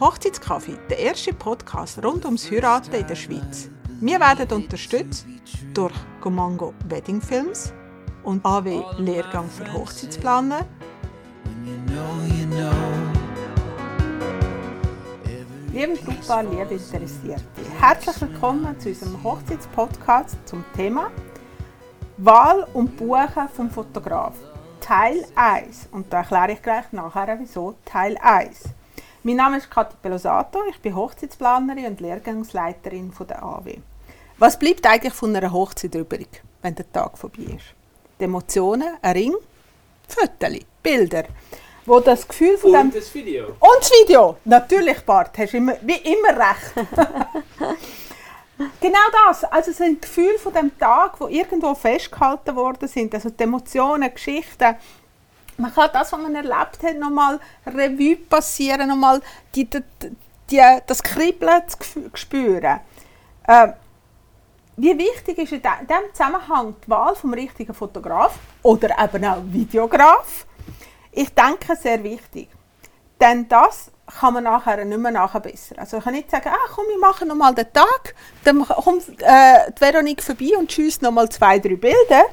Hochzeitskaffee, der erste Podcast rund ums Heiraten in der Schweiz. Wir werden unterstützt durch Gomango Wedding Films und AW Lehrgang für Hochzeitsplaner, liebe Brautpaar, liebe Interessierte. Herzlich willkommen zu unserem Hochzeitspodcast zum Thema Wahl und Buchen vom Fotograf. Teil 1. Und da erkläre ich gleich nachher, wieso Teil 1. Mein Name ist Kathi Pelosato, ich bin Hochzeitsplanerin und Lehrgangsleiterin von der AW. Was bleibt eigentlich von einer Hochzeit übrig, wenn der Tag vorbei ist? Die Emotionen, ein Ring, Fotos, Bilder, wo das Gefühl von dem Und das Video. und das Video. Natürlich, Bart, hast immer, wie immer recht. genau das. Also es sind Gefühle von dem Tag, wo irgendwo festgehalten worden sind. Also die Emotionen, Geschichten. Man kann das, was man erlebt hat, nochmal Revue passieren, nochmal die, die, die, das Kribbeln zu spüren. Äh, wie wichtig ist in diesem Zusammenhang die Wahl vom richtigen Fotograf oder eben auch Videograf? Ich denke, sehr wichtig. Denn das kann man nachher nicht mehr nachbessern. Also ich kann nicht sagen, ah, komm, wir machen noch mal den Tag, dann kommt äh, die Veronique vorbei und schießt noch mal zwei, drei Bilder.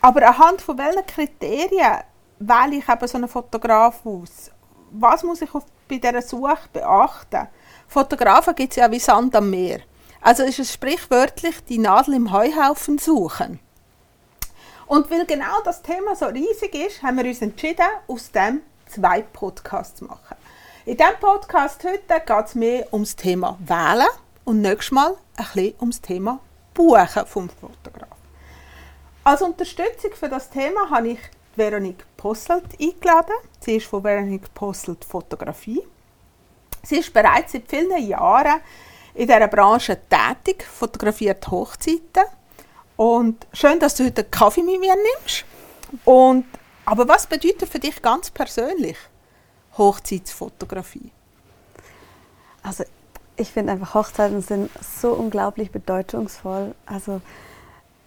Aber anhand von welchen Kriterien wähle ich eben so einen Fotograf aus? Was muss ich auf, bei dieser Suche beachten? Fotografen gibt es ja wie Sand am Meer. Also ist es sprichwörtlich die Nadel im Heuhaufen suchen. Und weil genau das Thema so riesig ist, haben wir uns entschieden, aus dem zwei Podcasts zu machen. In diesem Podcast heute geht es mehr ums Thema Wählen und nächstes Mal ein bisschen ums Thema Buchen vom Fotograf. Als Unterstützung für das Thema habe ich Veronique Posselt eingeladen. Sie ist von Veronique Posselt Fotografie. Sie ist bereits seit vielen Jahren in dieser Branche tätig, fotografiert Hochzeiten. Und schön, dass du heute einen Kaffee mit mir nimmst. Und, aber was bedeutet für dich ganz persönlich Hochzeitsfotografie? Also ich finde einfach Hochzeiten sind so unglaublich bedeutungsvoll. Also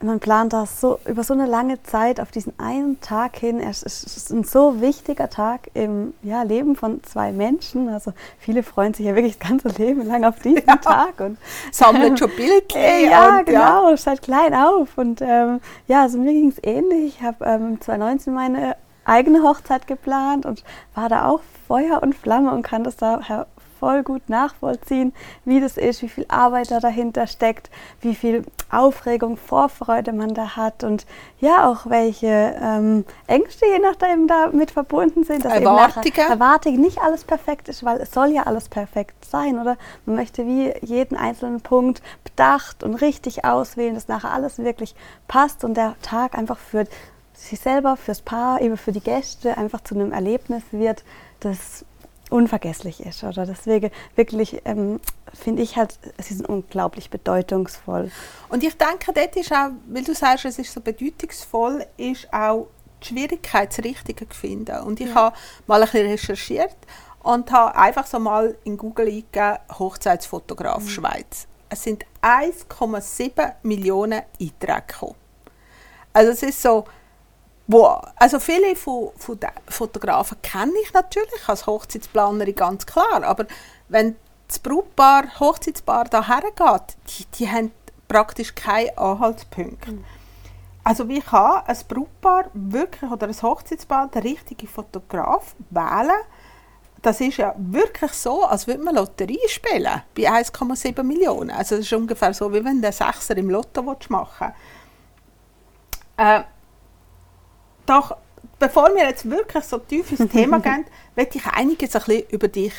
man plant das so über so eine lange Zeit auf diesen einen Tag hin. Es ist ein so wichtiger Tag im ja, Leben von zwei Menschen. Also viele freuen sich ja wirklich das ganze Leben lang auf diesen Ja. Tag und Sammelt schon Bildchen? Äh, ja, und, genau, seit klein auf. Und ähm, ja, also mir ging es ähnlich. Ich habe ähm, 2019 meine eigene Hochzeit geplant und war da auch Feuer und Flamme und kann das da voll gut nachvollziehen, wie das ist, wie viel Arbeit da dahinter steckt, wie viel Aufregung, Vorfreude man da hat und ja auch welche ähm, Ängste je nachdem damit verbunden sind. dass Erwartungen. Erwartungen nicht alles perfekt ist, weil es soll ja alles perfekt sein, oder? Man möchte wie jeden einzelnen Punkt bedacht und richtig auswählen, dass nachher alles wirklich passt und der Tag einfach für sich selber, fürs Paar, eben für die Gäste einfach zu einem Erlebnis wird, das unvergesslich ist, oder? Deswegen wirklich ähm, finde ich halt, sie sind unglaublich bedeutungsvoll. Und ich denke, dort ist auch, weil du sagst, es ist so bedeutungsvoll, ist auch die Schwierigkeit, das Richtige zu finden. Und ich habe mal ein bisschen recherchiert und habe einfach so mal in Google eingegeben, Hochzeitsfotograf Schweiz. Es sind 1,7 Millionen Einträge gekommen. Also es ist so, wo, also viele von, von den Fotografen kenne ich natürlich als Hochzeitsplanerin ganz klar, aber wenn das Brautpaar, Hochzeitspaar da hergeht, die, die haben praktisch keinen Anhaltspunkt. Also wie kann ein Brautpaar wirklich oder ein Hochzeitspaar den richtigen Fotograf wählen? Das ist ja wirklich so, als würde man Lotterie spielen bei 1,7 Millionen. Also das ist ungefähr so, wie wenn du einen Sechser im Lotto willst machen äh, Doch bevor wir jetzt wirklich so tief ins Thema gehen, möchte ich einiges ein bisschen über dich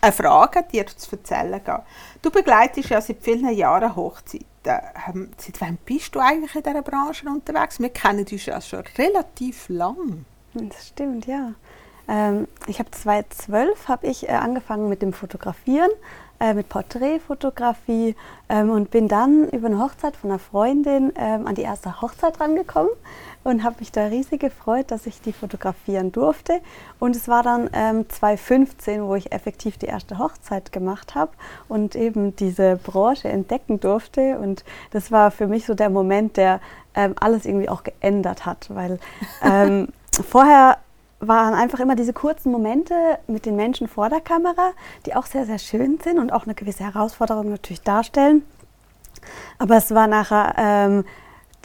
erfragen, dir zu erzählen gehen. Du begleitest ja seit vielen Jahren Hochzeiten. Ähm, Seit wann bist du eigentlich in dieser Branche unterwegs? Wir kennen uns ja schon relativ lang. Das stimmt, ja. Ähm, ich habe 2012 habe ich äh, angefangen mit dem Fotografieren, äh, mit Porträtfotografie ähm, und bin dann über eine Hochzeit von einer Freundin ähm, an die erste Hochzeit rangekommen und habe mich da riesig gefreut, dass ich die fotografieren durfte. Und es war dann ähm, 2015, wo ich effektiv die erste Hochzeit gemacht habe und eben diese Branche entdecken durfte. Und das war für mich so der Moment, der ähm, alles irgendwie auch geändert hat, weil ähm, vorher waren einfach immer diese kurzen Momente mit den Menschen vor der Kamera, die auch sehr, sehr schön sind und auch eine gewisse Herausforderung natürlich darstellen. Aber es war nachher ähm,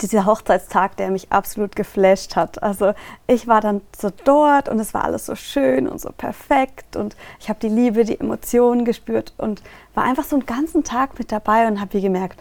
dieser Hochzeitstag, der mich absolut geflasht hat. Also ich war dann so dort und es war alles so schön und so perfekt und ich habe die Liebe, die Emotionen gespürt und war einfach so einen ganzen Tag mit dabei und habe gemerkt,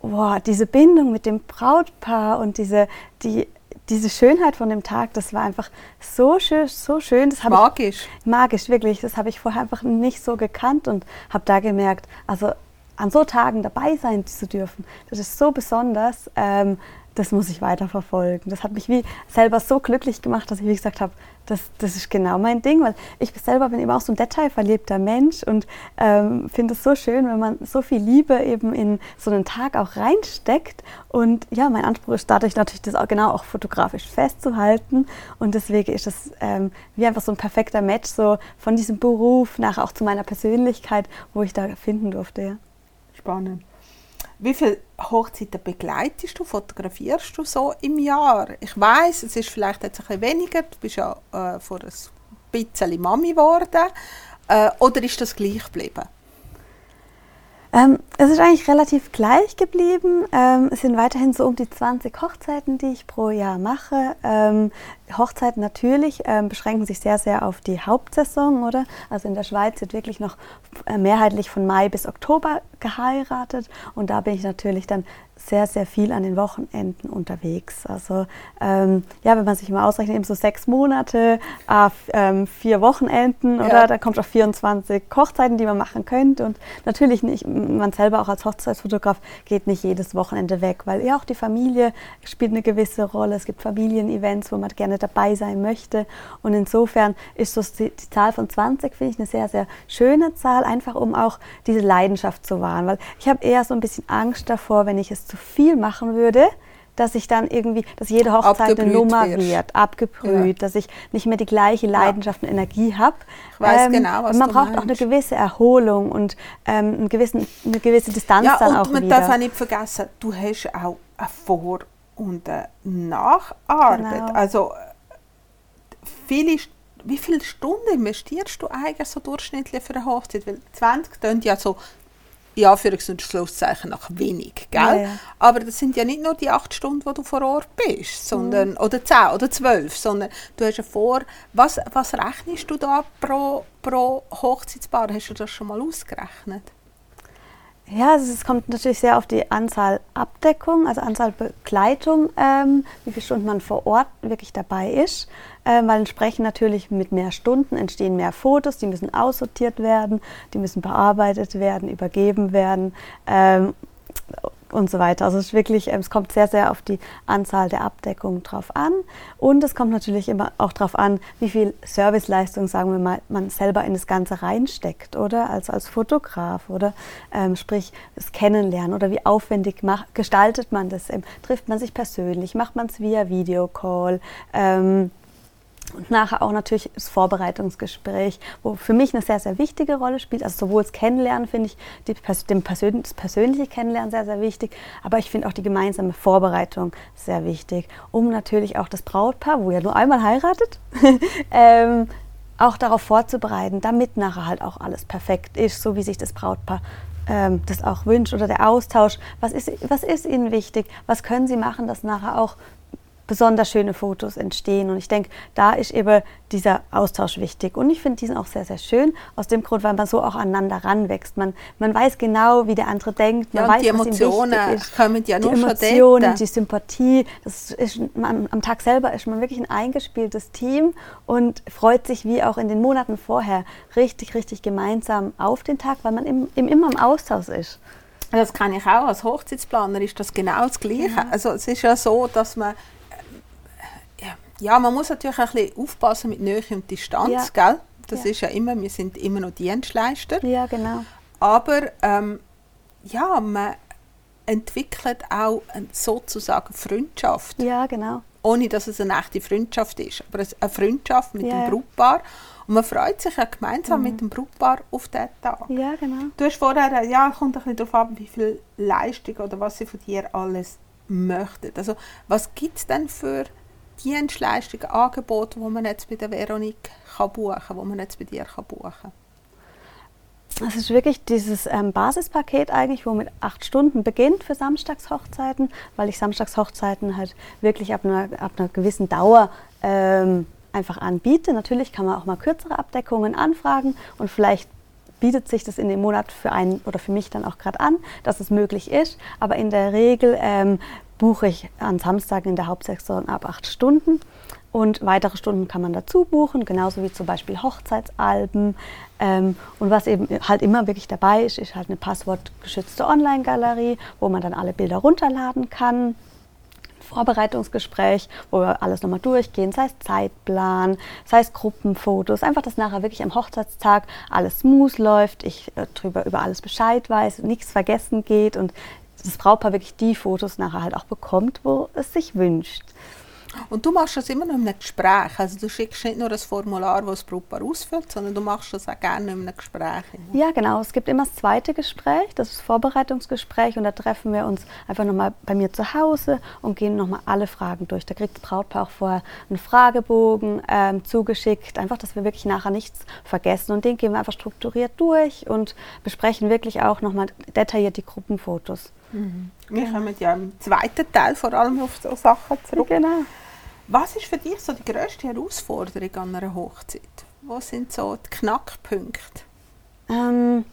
wow, diese Bindung mit dem Brautpaar und diese, die, diese Schönheit von dem Tag, das war einfach so schön, so schön. Das magisch. Ich, magisch, wirklich. Das habe ich vorher einfach nicht so gekannt und habe da gemerkt, also an so Tagen dabei sein zu dürfen, das ist so besonders. Ähm, das muss ich weiterverfolgen. Das hat mich wie selber so glücklich gemacht, dass ich wie gesagt habe, das, das ist genau mein Ding, weil ich selber bin eben auch so ein detailverliebter Mensch und ähm, finde es so schön, wenn man so viel Liebe eben in so einen Tag auch reinsteckt. Und ja, mein Anspruch ist dadurch natürlich, das auch genau auch fotografisch festzuhalten. Und deswegen ist es ähm, wie einfach so ein perfekter Match so von diesem Beruf nach auch zu meiner Persönlichkeit, wo ich da finden durfte. Ja. Spannend. Wie viele Hochzeiten begleitest du, fotografierst du so im Jahr? Ich weiß, es ist vielleicht jetzt ein bisschen weniger, du bist ja äh, vor ein bisschen Mami geworden. Äh, oder ist das gleich geblieben? Ähm, es ist eigentlich relativ gleich geblieben. Ähm, es sind weiterhin so um die 20 Hochzeiten, die ich pro Jahr mache. Ähm, Hochzeiten natürlich ähm, beschränken sich sehr, sehr auf die Hauptsaison, oder? Also in der Schweiz wird wirklich noch äh, mehrheitlich von Mai bis Oktober geheiratet und da bin ich natürlich dann sehr, sehr viel an den Wochenenden unterwegs. Also ähm, ja, wenn man sich mal ausrechnet, eben so sechs Monate, äh, ähm, vier Wochenenden ja. oder da kommt auch 24 Hochzeiten, die man machen könnte und natürlich nicht, man selber auch als Hochzeitsfotograf geht nicht jedes Wochenende weg, weil ja auch die Familie spielt eine gewisse Rolle. Es gibt Familienevents, wo man gerne dabei sein möchte und insofern ist so die, die Zahl von 20, finde ich, eine sehr, sehr schöne Zahl, einfach um auch diese Leidenschaft zu wahren, weil ich habe eher so ein bisschen Angst davor, wenn ich es zu viel machen würde, dass ich dann irgendwie, dass jede Hochzeit eine Nummer wirst. wird, abgebrüht, ja. dass ich nicht mehr die gleiche Leidenschaft ja. und Energie habe. Ich weiß ähm, genau, was Man braucht meinst. auch eine gewisse Erholung und ähm, einen gewissen, eine gewisse Distanz ja, dann auch wieder. und man darf auch nicht vergessen, du hast auch eine Vor- und eine Nacharbeit. Genau. Also viele wie viele Stunden investierst du eigentlich so durchschnittlich für eine Hochzeit? Weil 20 klingt ja so in Anführungs- und Schlusszeichen nach wenig, gell? Ja, ja. Aber das sind ja nicht nur die acht Stunden, wo du vor Ort bist, sondern, mhm. oder zehn oder zwölf, sondern du hast ja vor, was, was rechnest du da pro, pro Hochzeitspaar? Hast du das schon mal ausgerechnet? Ja, also es kommt natürlich sehr auf die Anzahl Abdeckung, also Anzahl Begleitung, ähm, wie viele Stunden man vor Ort wirklich dabei ist. Ähm, weil entsprechend natürlich mit mehr Stunden entstehen mehr Fotos, die müssen aussortiert werden, die müssen bearbeitet werden, übergeben werden. Ähm, und so weiter. Also es ist wirklich, ähm, es kommt sehr, sehr auf die Anzahl der Abdeckungen drauf an. Und es kommt natürlich immer auch darauf an, wie viel Serviceleistung, sagen wir mal, man selber in das Ganze reinsteckt, oder? Also als Fotograf, oder? Ähm, sprich, das Kennenlernen oder wie aufwendig macht, gestaltet man das? Ähm, trifft man sich persönlich? Macht man es via Videocall? Ähm, und nachher auch natürlich das Vorbereitungsgespräch, wo für mich eine sehr, sehr wichtige Rolle spielt. Also sowohl das Kennenlernen finde ich, die, dem Persön das persönliche Kennenlernen sehr, sehr wichtig, aber ich finde auch die gemeinsame Vorbereitung sehr wichtig, um natürlich auch das Brautpaar, wo ja nur einmal heiratet, ähm, auch darauf vorzubereiten, damit nachher halt auch alles perfekt ist, so wie sich das Brautpaar ähm, das auch wünscht oder der Austausch. Was ist, was ist Ihnen wichtig? Was können Sie machen, dass nachher auch besonders schöne Fotos entstehen. Und ich denke, da ist eben dieser Austausch wichtig. Und ich finde diesen auch sehr, sehr schön, aus dem Grund, weil man so auch aneinander ranwächst. Man, man weiß genau, wie der andere denkt. Man ja, weiß, die Emotionen ist. kommen ja nur Die Emotionen, die Sympathie. Das ist, man, am Tag selber ist man wirklich ein eingespieltes Team und freut sich, wie auch in den Monaten vorher, richtig, richtig gemeinsam auf den Tag, weil man im, im, immer im Austausch ist. Das kann ich auch. Als Hochzeitsplaner ist das genau das Gleiche. Ja. Also es ist ja so, dass man ja, man muss natürlich ein bisschen aufpassen mit Nähe und Distanz, ja. gell? Das ja. ist ja immer, wir sind immer noch Dienstleister. Ja, genau. Aber ähm, ja, man entwickelt auch eine, sozusagen Freundschaft. Ja, genau. Ohne, dass es eine echte Freundschaft ist. Aber eine Freundschaft mit ja. dem Brautpaar. Und man freut sich ja gemeinsam mhm. mit dem Brautpaar auf diesen Tag. Ja, genau. Du hast vorher, ja, kommt ein bisschen darauf ab, wie viel Leistung oder was sie von dir alles möchten. Also was gibt es denn für Dienstleistungen, Angebote, die man jetzt bei der Veronique kann buchen kann, die man jetzt bei dir kann buchen kann? Es ist wirklich dieses ähm, Basispaket eigentlich, wo mit acht Stunden beginnt für Samstagshochzeiten, weil ich Samstagshochzeiten halt wirklich ab einer, ab einer gewissen Dauer ähm, einfach anbiete. Natürlich kann man auch mal kürzere Abdeckungen anfragen und vielleicht bietet sich das in dem Monat für einen oder für mich dann auch gerade an, dass es möglich ist. Aber in der Regel ähm, buche ich an Samstagen in der Hauptsektion ab acht Stunden. Und weitere Stunden kann man dazu buchen, genauso wie zum Beispiel Hochzeitsalben. Ähm, und was eben halt immer wirklich dabei ist, ist halt eine passwortgeschützte Online-Galerie, wo man dann alle Bilder runterladen kann. Vorbereitungsgespräch, wo wir alles nochmal durchgehen, sei es Zeitplan, sei es Gruppenfotos, einfach, dass nachher wirklich am Hochzeitstag alles smooth läuft, ich äh, drüber über alles Bescheid weiß, nichts vergessen geht und das Brautpaar wirklich die Fotos nachher halt auch bekommt, wo es sich wünscht. Und du machst das immer noch in einem Gespräch. Also du schickst nicht nur das Formular, das das Brautpaar ausfüllt, sondern du machst das auch gerne in einem Gespräch. Ja, genau. Es gibt immer das zweite Gespräch, das ist das Vorbereitungsgespräch und da treffen wir uns einfach nochmal bei mir zu Hause und gehen nochmal alle Fragen durch. Da kriegt das Brautpaar auch vorher einen Fragebogen ähm, zugeschickt, einfach, dass wir wirklich nachher nichts vergessen und den gehen wir einfach strukturiert durch und besprechen wirklich auch nochmal detailliert die Gruppenfotos. Mhm. Wir kommen ja im zweiten Teil vor allem auf so Sachen zurück. Genau. Was ist für dich so die grösste Herausforderung an einer Hochzeit? Was sind so die Knackpunkte? Ähm,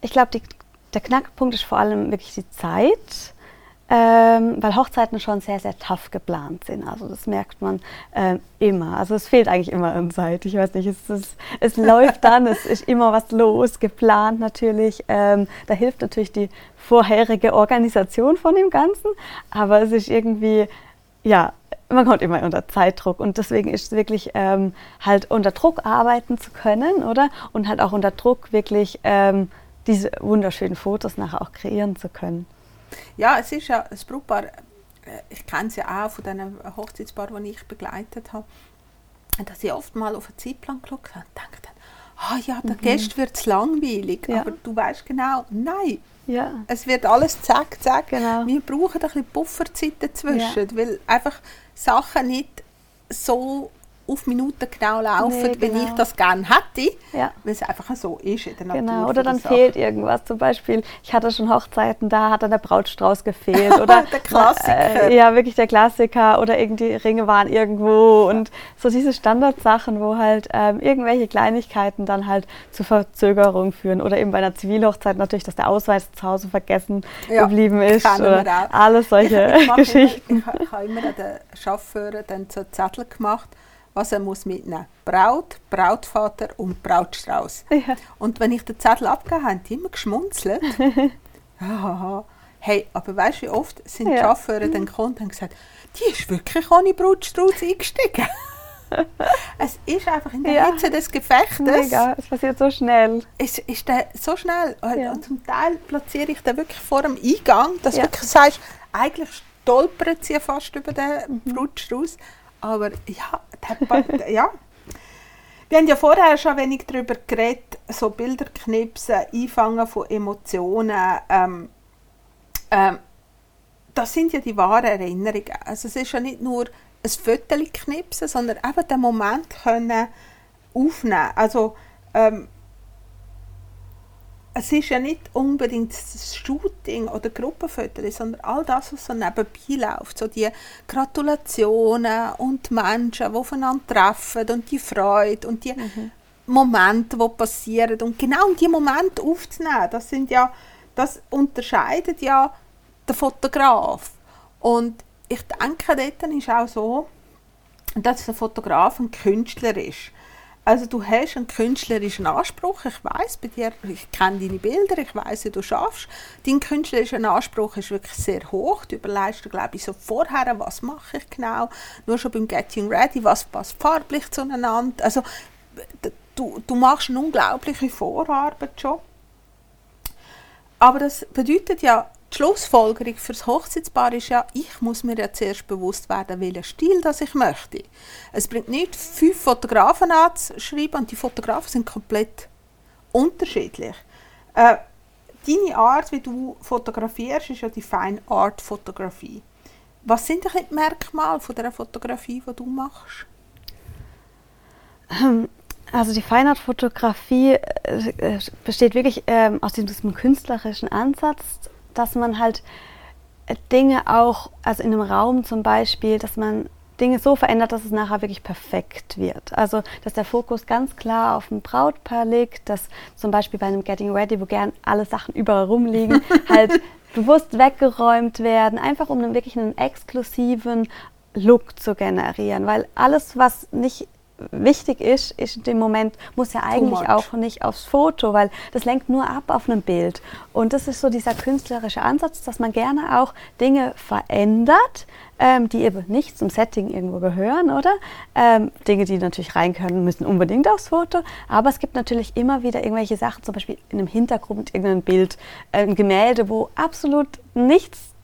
ich glaube, der Knackpunkt ist vor allem wirklich die Zeit, ähm, weil Hochzeiten schon sehr, sehr tough geplant sind. Also das merkt man ähm, immer. Also es fehlt eigentlich immer an Zeit. Ich weiß nicht, es, es, es läuft dann, es ist immer was los, geplant natürlich. Ähm, da hilft natürlich die vorherige Organisation von dem Ganzen, aber es ist irgendwie, ja, man kommt immer unter Zeitdruck und deswegen ist es wirklich ähm, halt unter Druck arbeiten zu können, oder? Und halt auch unter Druck wirklich ähm, diese wunderschönen Fotos nachher auch kreieren zu können. Ja, es ist ja das Brautpaar, äh, ich kenne es ja auch von diesen Hochzeitspaaren, die ich begleitet habe, dass sie oft mal auf den Zeitplan geschaut haben und denken, ah ja, der mhm. Gäste wird es langweilig, ja. aber du weißt genau, nein, ja. Es wird alles zack, zack. Genau. Wir brauchen ein bisschen Pufferzeit dazwischen, ja. weil einfach Sachen nicht so auf Minuten genau laufen, nee, genau. wenn ich das gerne hätte, ja. weil es einfach so ist in der Natur. Genau, oder dann fehlt irgendwas. Zum Beispiel, ich hatte schon Hochzeiten, da hat dann der Brautstrauß gefehlt. Oder der Klassiker. Äh, ja, wirklich der Klassiker. Oder irgendwie Ringe waren irgendwo. Und so diese Standardsachen, wo halt ähm, irgendwelche Kleinigkeiten dann halt zu Verzögerung führen. Oder eben bei einer Zivilhochzeit natürlich, dass der Ausweis zu Hause vergessen ja, geblieben ist. Oder alles solche ich, ich Geschichten. Immer, ich, ich habe immer den Chauffeur dann so Zettel gemacht was er muss mitnehmen muss. Braut, Brautvater und Brautstrauß. Ja. Und wenn ich den Zettel abgegeben habe, haben die immer geschmunzelt. hey, aber weißt du, wie oft sind die ja. Chauffeure dann gekommen und haben gesagt, die ist wirklich ohne Brautstrauß eingestiegen. es ist einfach in der ja. Hitze des Gefechtes. Mega, es passiert so schnell. Es ist der so schnell. Ja. Und zum Teil platziere ich den wirklich vor dem Eingang, dass ja. du wirklich sagst, eigentlich stolpert sie fast über den mhm. Brutstrauß. Aber ja, ja. Wir haben ja vorher schon wenig darüber geredet, so Bilderknipsen, Einfangen von Emotionen. Ähm, ähm, das sind ja die wahren Erinnerungen. Also es ist ja nicht nur ein Foto knipsen, sondern eben den Moment können aufnehmen. Also ähm, es ist ja nicht unbedingt das Shooting oder Gruppenfotos, sondern all das, was so nebenbei läuft. So die Gratulationen und die Menschen, die aufeinander treffen und die Freude und die mhm. Momente, die passieren. Und genau diese Momente aufzunehmen, das, sind ja, das unterscheidet ja der Fotograf. Und ich denke, dort ist auch so, dass der Fotograf ein Künstler ist. Also du hast einen künstlerischen Anspruch. Ich weiß bei dir, ich kenne deine Bilder, ich weiß, wie du schaffst. Dein künstlerischer Anspruch ist wirklich sehr hoch. Du überlegst dir, glaube ich, so vorher, was mache ich genau. Nur schon beim Getting Ready, was passt farblich zueinander. Also du, du machst eine unglaubliche Vorarbeit schon. Aber das bedeutet ja die Schlussfolgerung für das Hochzeitspaar ist ja, ich muss mir ja zuerst bewusst werden, welchen Stil das ich möchte. Es bringt nicht, fünf Fotografen anzuschreiben und die Fotografen sind komplett unterschiedlich. Äh, deine Art, wie du fotografierst, ist ja die Fine Art Fotografie. Was sind die Merkmale von der Fotografie, die du machst? Also die Feinart-Fotografie äh, äh, besteht wirklich ähm, aus diesem künstlerischen Ansatz, dass man halt äh, Dinge auch, also in einem Raum zum Beispiel, dass man Dinge so verändert, dass es nachher wirklich perfekt wird. Also, dass der Fokus ganz klar auf dem Brautpaar liegt, dass zum Beispiel bei einem Getting Ready, wo gern alle Sachen überall rumliegen, halt bewusst weggeräumt werden, einfach um einen, wirklich einen exklusiven Look zu generieren, weil alles, was nicht wichtig ist, ist in dem Moment, muss ja eigentlich auch nicht aufs Foto, weil das lenkt nur ab auf einem Bild. Und das ist so dieser künstlerische Ansatz, dass man gerne auch Dinge verändert, ähm, die eben nicht zum Setting irgendwo gehören, oder? Ähm, Dinge, die natürlich rein können, müssen unbedingt aufs Foto. Aber es gibt natürlich immer wieder irgendwelche Sachen, zum Beispiel in einem Hintergrund irgendein Bild, ein Gemälde, wo absolut nichts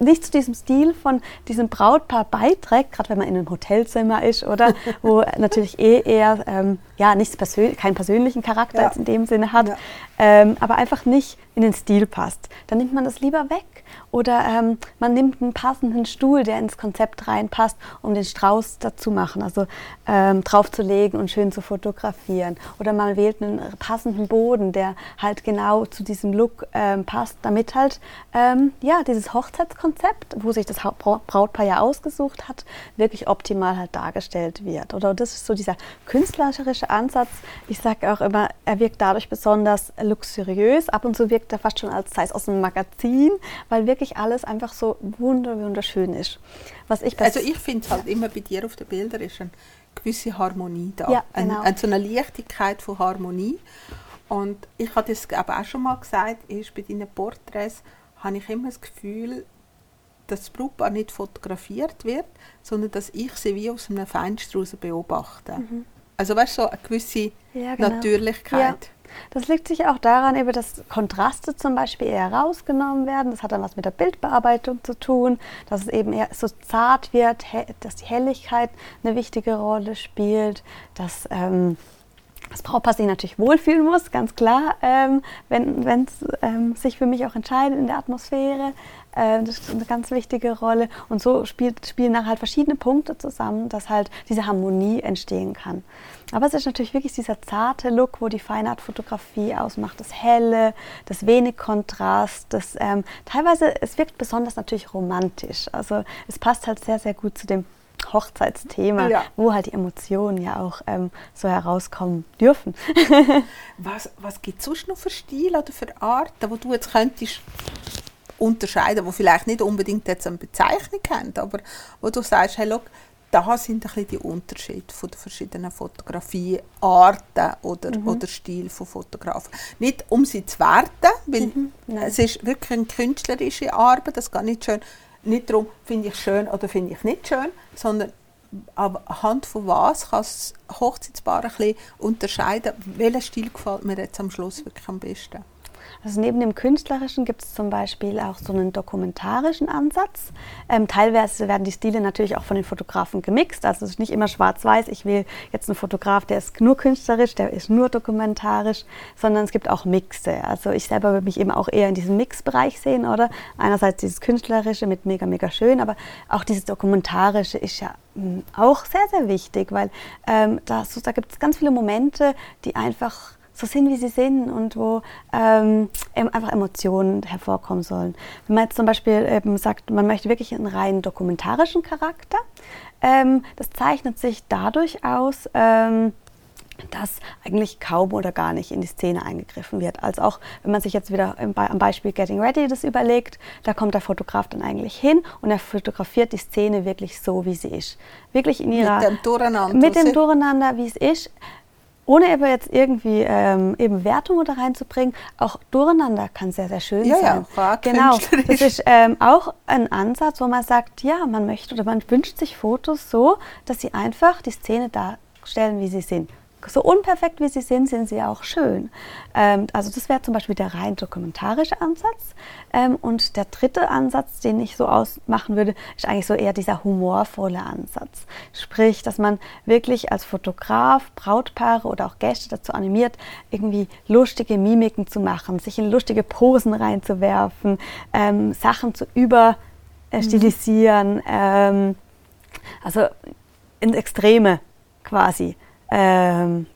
nicht zu diesem Stil von diesem Brautpaar beiträgt, gerade wenn man in einem Hotelzimmer ist oder wo natürlich eh eher ähm, ja, nichts persön keinen persönlichen Charakter ja. in dem Sinne hat, ja. Ähm, aber einfach nicht in den Stil passt. Dann nimmt man das lieber weg oder ähm, man nimmt einen passenden Stuhl, der ins Konzept reinpasst, um den Strauß dazu machen, also ähm, draufzulegen und schön zu fotografieren. Oder man wählt einen passenden Boden, der halt genau zu diesem Look ähm, passt, damit halt ähm, ja, dieses Hochzeitskonzept, wo sich das Brautpaar ja ausgesucht hat, wirklich optimal halt dargestellt wird. Oder das ist so dieser künstlerische Ansatz. Ich sage auch immer, er wirkt dadurch besonders luxuriös. Ab und zu wirkt er fast schon als sei es aus einem Magazin, weil wirklich alles einfach so wunderschön ist. Was ich also ich finde halt immer bei dir auf den Bildern ist eine gewisse Harmonie da. Ja, genau. eine, eine, so eine Leichtigkeit von Harmonie. Und ich habe das aber auch schon mal gesagt, ist bei deinen Porträts habe ich immer das Gefühl, dass das Brautpaar nicht fotografiert wird, sondern dass ich sie wie aus einem Fenster beobachte. Mhm. Also weißt du, so eine gewisse ja, genau. Natürlichkeit. Ja. Das liegt sich auch daran, dass Kontraste zum Beispiel eher rausgenommen werden. Das hat dann was mit der Bildbearbeitung zu tun, dass es eben eher so zart wird, dass die Helligkeit eine wichtige Rolle spielt, dass ähm, das Brautpaar sich natürlich wohlfühlen muss, ganz klar, ähm, wenn es ähm, sich für mich auch entscheidet in der Atmosphäre. Äh, das ist eine ganz wichtige Rolle. Und so spielt, spielen nachher halt verschiedene Punkte zusammen, dass halt diese Harmonie entstehen kann. Aber es ist natürlich wirklich dieser zarte Look, wo die Feinart-Fotografie ausmacht. Das Helle, das wenig Kontrast, das ähm, teilweise, es wirkt besonders natürlich romantisch. Also es passt halt sehr, sehr gut zu dem Hochzeitsthema, ja. wo halt die Emotionen ja auch ähm, so herauskommen dürfen. was was gibt es sonst noch für Stile oder für Arten, wo du jetzt könntest unterscheiden, wo vielleicht nicht unbedingt jetzt eine Bezeichnung haben, aber wo du sagst, hey, look, da sind ein bisschen die Unterschiede von den verschiedenen Fotografiearten oder, mhm. oder Stil von Fotografen. Nicht um sie zu werten, weil mhm. es ist wirklich eine künstlerische Arbeit, das geht nicht schön nicht darum, finde ich schön oder finde ich nicht schön, sondern anhand von was kann das Hochzeitspaar ein bisschen unterscheiden, welcher Stil gefällt mir jetzt am Schluss wirklich am besten. Also neben dem künstlerischen gibt es zum Beispiel auch so einen dokumentarischen Ansatz. Ähm, teilweise werden die Stile natürlich auch von den Fotografen gemixt. Also es ist nicht immer schwarz-weiß. Ich will jetzt einen Fotograf, der ist nur künstlerisch, der ist nur dokumentarisch, sondern es gibt auch Mixe. Also ich selber würde mich eben auch eher in diesem Mixbereich sehen, oder? Einerseits dieses künstlerische mit mega, mega schön, aber auch dieses dokumentarische ist ja hm, auch sehr, sehr wichtig, weil ähm, das, da gibt es ganz viele Momente, die einfach so sind, wie sie sind und wo ähm, einfach Emotionen hervorkommen sollen. Wenn man jetzt zum Beispiel eben sagt, man möchte wirklich einen rein dokumentarischen Charakter, ähm, das zeichnet sich dadurch aus, ähm, dass eigentlich kaum oder gar nicht in die Szene eingegriffen wird. Also auch wenn man sich jetzt wieder am Beispiel Getting Ready das überlegt, da kommt der Fotograf dann eigentlich hin und er fotografiert die Szene wirklich so, wie sie ist. Wirklich in ihrer... Mit dem Durcheinander. Mit dem Durcheinander, wie es ist ohne aber jetzt irgendwie ähm, eben Wertungen da reinzubringen, auch durcheinander kann sehr, sehr schön ja, sein. Ja, genau. Das ist ähm, auch ein Ansatz, wo man sagt, ja, man möchte oder man wünscht sich Fotos so, dass sie einfach die Szene darstellen, wie sie sind so unperfekt wie sie sind, sind sie auch schön. Ähm, also das wäre zum Beispiel der rein dokumentarische Ansatz. Ähm, und der dritte Ansatz, den ich so ausmachen würde, ist eigentlich so eher dieser humorvolle Ansatz. Sprich, dass man wirklich als Fotograf Brautpaare oder auch Gäste dazu animiert, irgendwie lustige Mimiken zu machen, sich in lustige Posen reinzuwerfen, ähm, Sachen zu über äh, stilisieren, ähm, also ins Extreme quasi ähm,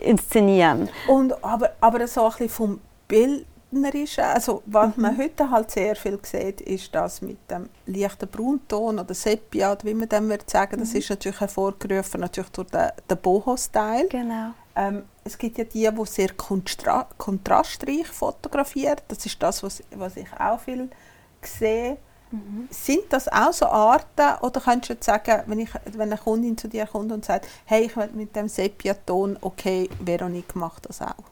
inszenieren. Und, aber, aber so ein bisschen vom Bildnerischen, also was mhm. man heute halt sehr viel sieht, ist das mit dem leichten Braunton oder Sepia, wie man dem würde sagen, das mhm. ist natürlich hervorgerufen natürlich durch den, den Boho-Style. Genau. Ähm, es gibt ja die, die sehr kontrastreich fotografieren. Das ist das, was, was ich auch viel sehe. Sind das auch so Arten, oder könntest du jetzt sagen, wenn, ich, wenn eine Kundin zu dir kommt und sagt, hey, ich will mit dem Sepia-Ton, okay, Veronique macht das auch?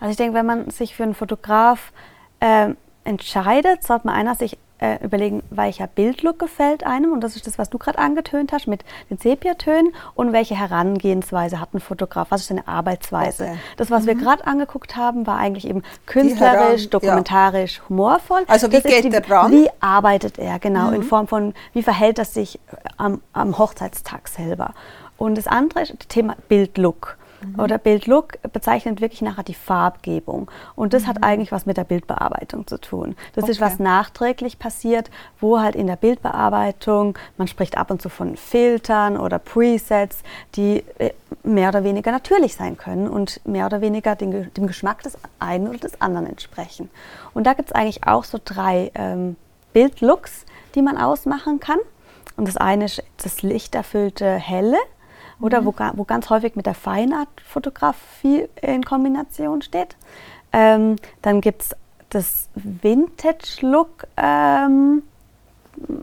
Also ich denke, wenn man sich für einen Fotograf äh, entscheidet, sollte man einer sich äh, überlegen, welcher Bildlook gefällt einem. Und das ist das, was du gerade angetönt hast mit den Sepiatönen. Und welche Herangehensweise hat ein Fotograf? Was ist seine Arbeitsweise? Okay. Das, was mhm. wir gerade angeguckt haben, war eigentlich eben künstlerisch, dokumentarisch, ja. humorvoll. Also wie das geht die, er ran? Wie arbeitet er, genau, mhm. in Form von, wie verhält er sich am, am Hochzeitstag selber? Und das andere ist das Thema Bildlook mhm. oder Bildlook bezeichnet wirklich nachher die Farbgebung. Und das mhm. hat eigentlich was mit der Bildbearbeitung zu tun. Das okay. ist was nachträglich passiert, wo halt in der Bildbearbeitung, man spricht ab und zu von Filtern oder Presets, die äh, mehr oder weniger natürlich sein können und mehr oder weniger den, dem Geschmack des einen oder des anderen entsprechen. Und da gibt es eigentlich auch so drei ähm, Bildlooks, die man ausmachen kann. Und das eine ist das lichterfüllte Helle, oder mhm. wo, wo ganz häufig mit der Feinart-Fotografie in Kombination steht. Ähm, dann gibt es das Vintage-Look, ähm,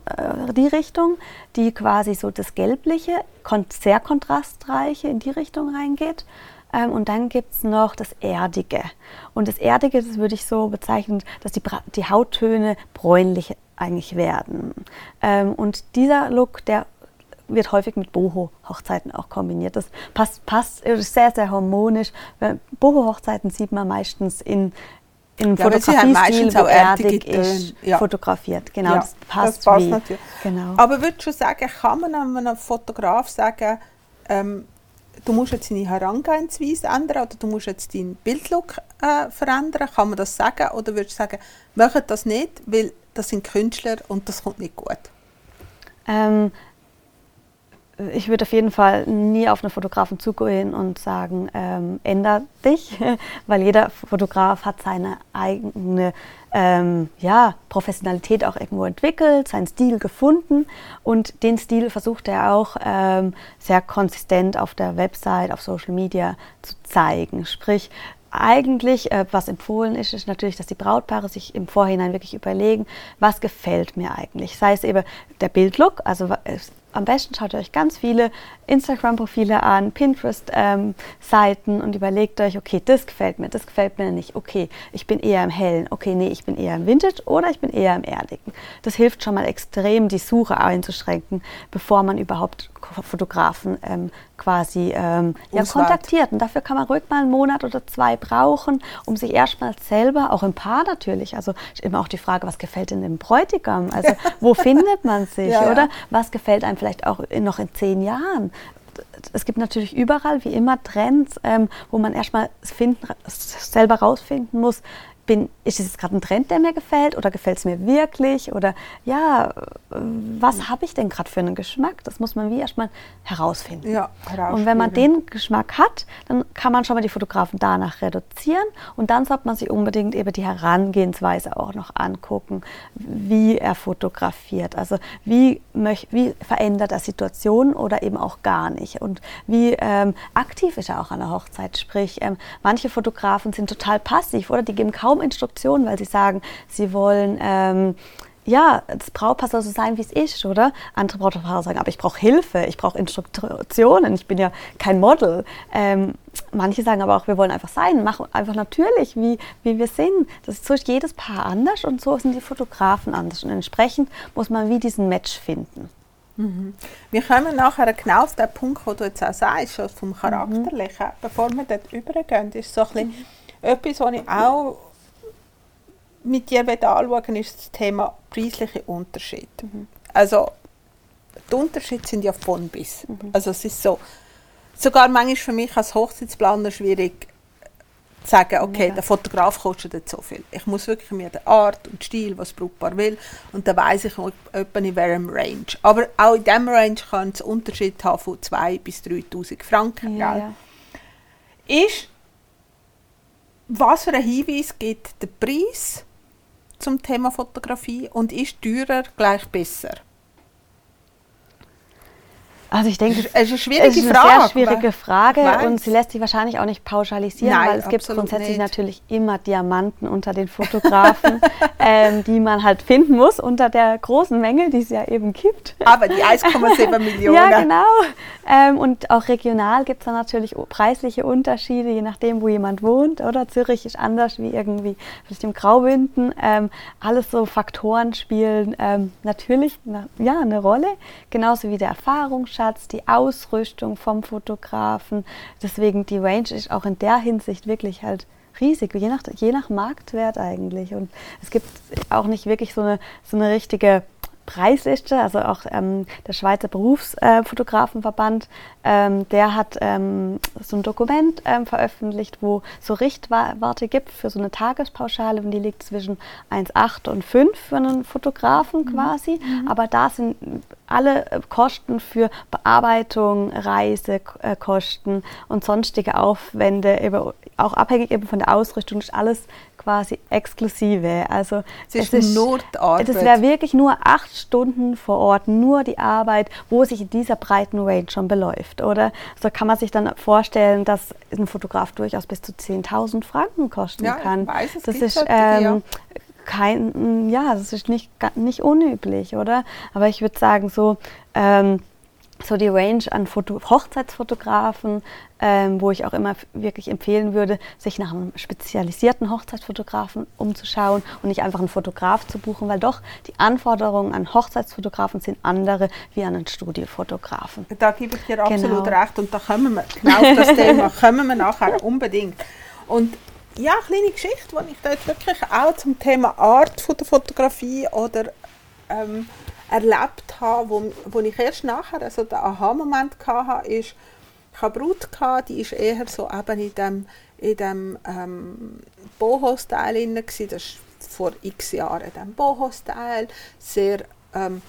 äh, die Richtung, die quasi so das Gelbliche, kon sehr kontrastreiche in die Richtung reingeht. Ähm, und dann gibt es noch das Erdige. Und das Erdige, das würde ich so bezeichnen, dass die, die Hauttöne bräunlich eigentlich werden. Ähm, und dieser Look, der wird häufig mit Boho-Hochzeiten auch kombiniert. Das passt, passt sehr, sehr harmonisch. Boho-Hochzeiten sieht man meistens in, in ja, Fotografiestil, wo erdig ist, ja. fotografiert. Genau, ja, das passt, das passt natürlich. Genau. Aber würdest du sagen, kann man einem Fotograf sagen, ähm, du musst jetzt deine Herangehensweise ändern oder du musst jetzt deinen Bildlook äh, verändern? Kann man das sagen? Oder würdest du sagen, macht das nicht, weil das sind Künstler und das kommt nicht gut? Ähm, ich würde auf jeden Fall nie auf einen Fotografen zugehen und sagen, ähm, änder dich, weil jeder Fotograf hat seine eigene ähm, ja, Professionalität auch irgendwo entwickelt, seinen Stil gefunden und den Stil versucht er auch ähm, sehr konsistent auf der Website, auf Social Media zu zeigen. Sprich, eigentlich, äh, was empfohlen ist, ist natürlich, dass die Brautpaare sich im Vorhinein wirklich überlegen, was gefällt mir eigentlich. Sei es eben der Bildlook, also am besten schaut ihr euch ganz viele Instagram-Profile an, Pinterest-Seiten ähm, und überlegt euch, okay, das gefällt mir, das gefällt mir nicht. Okay, ich bin eher im Hellen. Okay, nee, ich bin eher im Vintage oder ich bin eher im Erdigen. Das hilft schon mal extrem, die Suche einzuschränken, bevor man überhaupt Fotografen ähm, quasi ähm, ja, kontaktiert. Und dafür kann man ruhig mal einen Monat oder zwei brauchen, um sich erstmal selber, auch im Paar natürlich, also immer auch die Frage, was gefällt denn dem Bräutigam? Also wo findet man sich, ja, oder? Was gefällt einem vielleicht auch in, noch in zehn Jahren? es gibt natürlich überall, wie immer, Trends, ähm, wo man erstmal finden, selber rausfinden muss, bin, ist es gerade ein Trend, der mir gefällt oder gefällt es mir wirklich? Oder ja, was habe ich denn gerade für einen Geschmack? Das muss man wie erstmal herausfinden. Ja, und wenn man den Geschmack hat, dann kann man schon mal die Fotografen danach reduzieren und dann sollte man sich unbedingt eben die Herangehensweise auch noch angucken, wie er fotografiert. Also wie, wie verändert er Situationen oder eben auch gar nicht. Und wie ähm, aktiv ist er auch an der Hochzeit. Sprich, ähm, manche Fotografen sind total passiv oder die geben kaum kaum Instruktionen, weil sie sagen, sie wollen ähm, ja, das Brautpaar soll so sein, wie es ist, oder? Andere Brautpaare sagen, aber ich brauche Hilfe, ich brauche Instruktionen, ich bin ja kein Model. Ähm, manche sagen aber auch, wir wollen einfach sein, mach einfach natürlich, wie, wie wir sind. Das ist so ist jedes Paar anders und so sind die Fotografen anders. Und entsprechend muss man wie diesen Match finden. Mhm. Wir kommen nachher genau auf den Punkt, wo du jetzt auch sagst, vom Charakterlichen. Mhm. Bevor wir dort übergehen, ist so ein bisschen mhm. etwas, was ich auch mit dir anschauen ist das Thema preisliche Unterschied. Mhm. Also die Unterschiede sind ja von bis. Mhm. Also es ist so, sogar manchmal für mich als Hochzeitsplaner schwierig, sagen, okay, Ja. der Fotograf kostet jetzt so viel. Ich muss wirklich mir die Art und Stil, was brauchbar will, und dann weiß ich ob- etwa in welchem Range. Aber auch in diesem Range kann es Unterschied haben von 2'000 bis 3'000 Franken. Ja, ja. ist, was für einen Hinweis gibt der Preis zum Thema Fotografie und ist teurer gleich besser? Also ich denke, Es ist eine schwierige es ist eine Frage. sehr schwierige Frage weiß. und sie lässt sich wahrscheinlich auch nicht pauschalisieren, Nein, weil es gibt grundsätzlich nicht. natürlich immer Diamanten unter den Fotografen, ähm, die man halt finden muss unter der großen Menge, die es ja eben gibt. Aber die 1,7 Millionen. Ja, genau. Ähm, und auch regional gibt es da natürlich preisliche Unterschiede, je nachdem, wo jemand wohnt. Oder Zürich ist anders wie irgendwie vielleicht im Graubünden. Ähm, alles so Faktoren spielen ähm, natürlich na, ja, eine Rolle. Genauso wie der Erfahrungsschatz, die Ausrüstung vom Fotografen. Deswegen die Range ist auch in der Hinsicht wirklich halt riesig, je nach, je nach Marktwert eigentlich. Und es gibt auch nicht wirklich so eine, so eine richtige Preisliste, also auch ähm, der Schweizer Berufsfotografenverband, ähm, der hat ähm, so ein Dokument ähm, veröffentlicht, wo so Richtwerte gibt für so eine Tagespauschale und die liegt zwischen 1,8 und 5 für einen Fotografen quasi, aber da sind alle äh, Kosten für Bearbeitung, Reisekosten und sonstige Aufwände, eben, auch abhängig eben von der Ausrüstung, ist alles quasi exklusive. Also Es ist nur die Arbeit. Das wäre wirklich nur acht Stunden vor Ort, nur die Arbeit, wo sich in dieser breiten Range schon beläuft, oder? So kann man sich dann vorstellen, dass ein Fotograf durchaus bis zu 10.000 Franken kosten Ja, ich kann. weiß, es das ist ja. Kein, ja, das ist nicht, nicht unüblich, oder? Aber ich würde sagen, so, ähm, so die Range an Foto Hochzeitsfotografen, ähm, wo ich auch immer wirklich empfehlen würde, sich nach einem spezialisierten Hochzeitsfotografen umzuschauen und nicht einfach einen Fotograf zu buchen, weil doch die Anforderungen an Hochzeitsfotografen sind andere wie an einen Studiofotografen. Da gebe ich dir absolut Genau. recht und da kommen wir, genau auf das Thema kommen wir nachher unbedingt. Und ja, eine kleine Geschichte, die ich dort wirklich auch zum Thema Art von der Fotografie oder ähm, erlebt habe, wo, wo ich erst nachher also den Aha-Moment hatte, ist, ich eine Brut, gehabt, die ist eher so eben in dem, in dem ähm, Boho-Style drin, das ist vor x Jahren in Boho-Style, sehr ähm,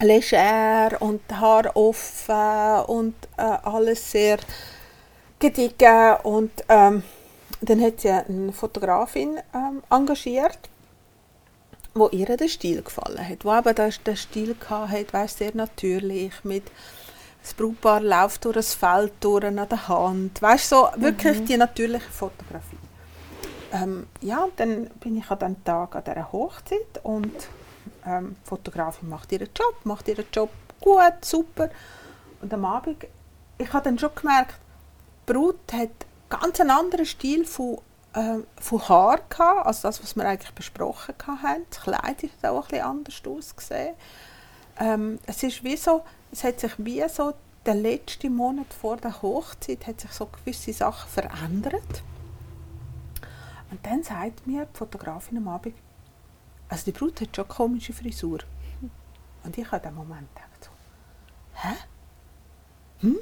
leger und Haar offen und äh, alles sehr gediegen und ähm, dann hat sie eine Fotografin ähm, engagiert, wo ihr der Stil gefallen hat, wo eben den, den Stil hatte, weißt, sehr natürlich mit das Brautpaar läuft durch das Feld durch an der Hand, weißt so wirklich die natürliche Fotografie. Ähm, ja, dann bin ich an dem Tag an dieser Hochzeit und ähm, die Fotografin macht ihren Job, macht ihren Job gut, super. Und am Abend, ich habe dann schon gemerkt, die Brut hat ganz einen anderen Stil von, ähm, von Haar gehabt, als das, was wir eigentlich besprochen haben. Das Kleid ist auch ein bisschen anders ausgesehen. Ähm, es ist wie so, es hat sich wie so der letzte Monat vor der Hochzeit hat sich so gewisse Sachen verändert. Und dann sagt mir die Fotografin am Abend, also die Brut hat schon eine komische Frisur. Und ich habe in dem Moment gedacht, hä? Hm?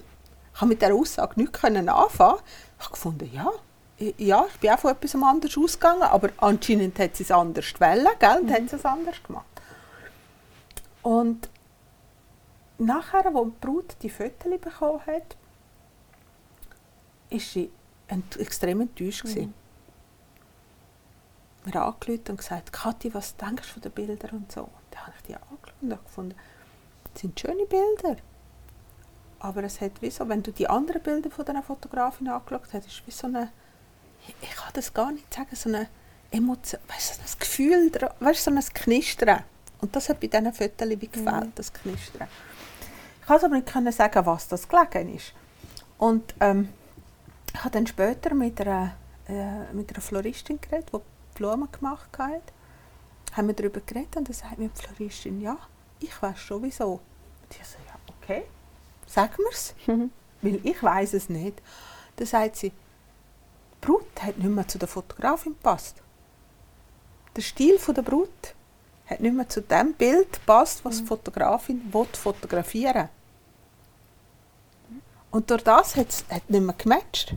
Ich habe mit dieser Aussage nichts anfangen. Ich habe gefunden, ja, ich- ja, ich bin auch von etwas anderes ausgegangen, aber anscheinend hat sie es anders wollen, gell? Und hat sie es anders gemacht. Und nachher, als die Brut die Fotos bekommen hat, war sie ent extrem enttäuscht. gewesen. Mir angerufen und gesagt, Kathi, was denkst du von den Bildern und so. Und dann habe ich die angeschaut und habe gefunden, das sind schöne Bilder. Aber es hat wie so, wenn du die anderen Bilder von dieser Fotografin angeschaut hast, ist wie so eine, ich, kann das gar nicht sagen, so eine Emotion, weißt du, so ein Gefühl, weißt du, so ein Knistern. Und das hat bei diesen Fotos wie gefällt, das Knistern. Ich kann aber nicht sagen, was das gelegen ist. Und ähm, ich habe dann später mit einer, äh, mit einer Floristin geredet, die Blumen gemacht hat. Haben wir darüber geredet und dann sagt mir die Floristin, ja, ich weiß schon wieso. Und ich so, ja, okay, sag mir's, weil ich weiß es nicht. Dann sagt sie, die Brut hat nicht mehr zu der Fotografin gepasst. Der Stil von der Brut hat nicht mehr zu dem Bild gepasst, was die Fotografin will fotografieren Und durch das hat es nicht mehr gematcht.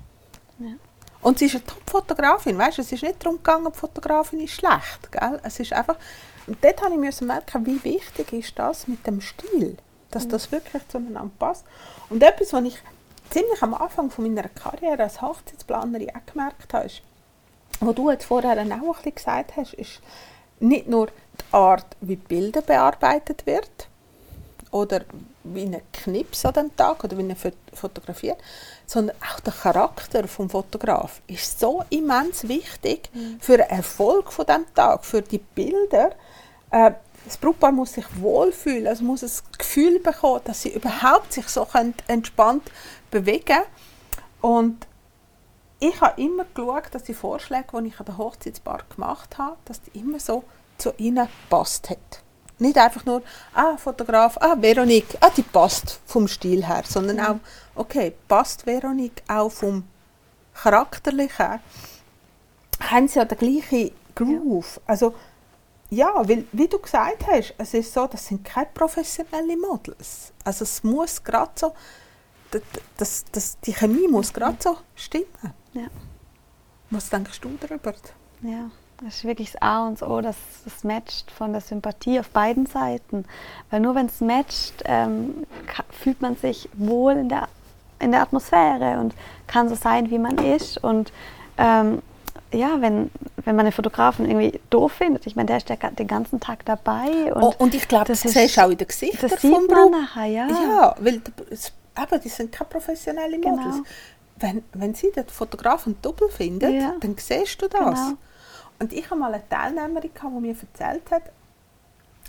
Ja. Und sie ist eine Top-Fotografin, weißt? Es ist nicht darum gegangen, die Fotografin ist schlecht, gell? Es ist einfach, und dort habe ich merken, wie wichtig ist das mit dem Stil, dass das wirklich zueinander passt. Und etwas, was ich ziemlich am Anfang von meiner Karriere als Hochzeitsplanerin auch gemerkt habe, ist, was du jetzt vorher auch ein bisschen gesagt hast, ist nicht nur die Art, wie Bilder bearbeitet wird oder wie ein Knips an dem Tag oder wie er fotografiert, sondern auch der Charakter vom Fotograf ist so immens wichtig mhm. für den Erfolg von dem Tag, für die Bilder. Äh, das Brautpaar muss sich wohlfühlen, also muss das Gefühl bekommen, dass sie überhaupt sich so entspannt bewegen Und ich habe immer geschaut, dass die Vorschläge, die ich an der Hochzeitsbar gemacht habe, dass die immer so zu ihnen passt hat. Nicht einfach nur, ah, Fotograf, ah, Veronique, ah, die passt vom Stil her, sondern auch, okay, passt Veronique auch vom Charakterlichen her? Haben sie ja den gleichen Groove? Also, ja, weil, wie du gesagt hast, es ist so, das sind keine professionellen Models. Also es muss gerade so, das, das, die Chemie muss gerade so stimmen. Ja. Was denkst du darüber? Ja, das ist wirklich das A und das O, dass es matcht von der Sympathie auf beiden Seiten. Weil nur wenn es matcht, ähm, fühlt man sich wohl in der, in der Atmosphäre und kann so sein, wie man ist. Und ähm, ja, wenn, wenn man einen Fotografen irgendwie doof findet, ich meine, der ist der, den ganzen Tag dabei. Und, oh, und ich glaube, das, das siehst auch in den Gesichtern das vom Brauch. nachher, ja. Ja, weil aber die sind keine professionellen genau. Models. Wenn, wenn sie den Fotografen doppelt findet, ja. dann siehst du das. Genau. Und ich habe mal eine Teilnehmerin, die mir erzählt hat,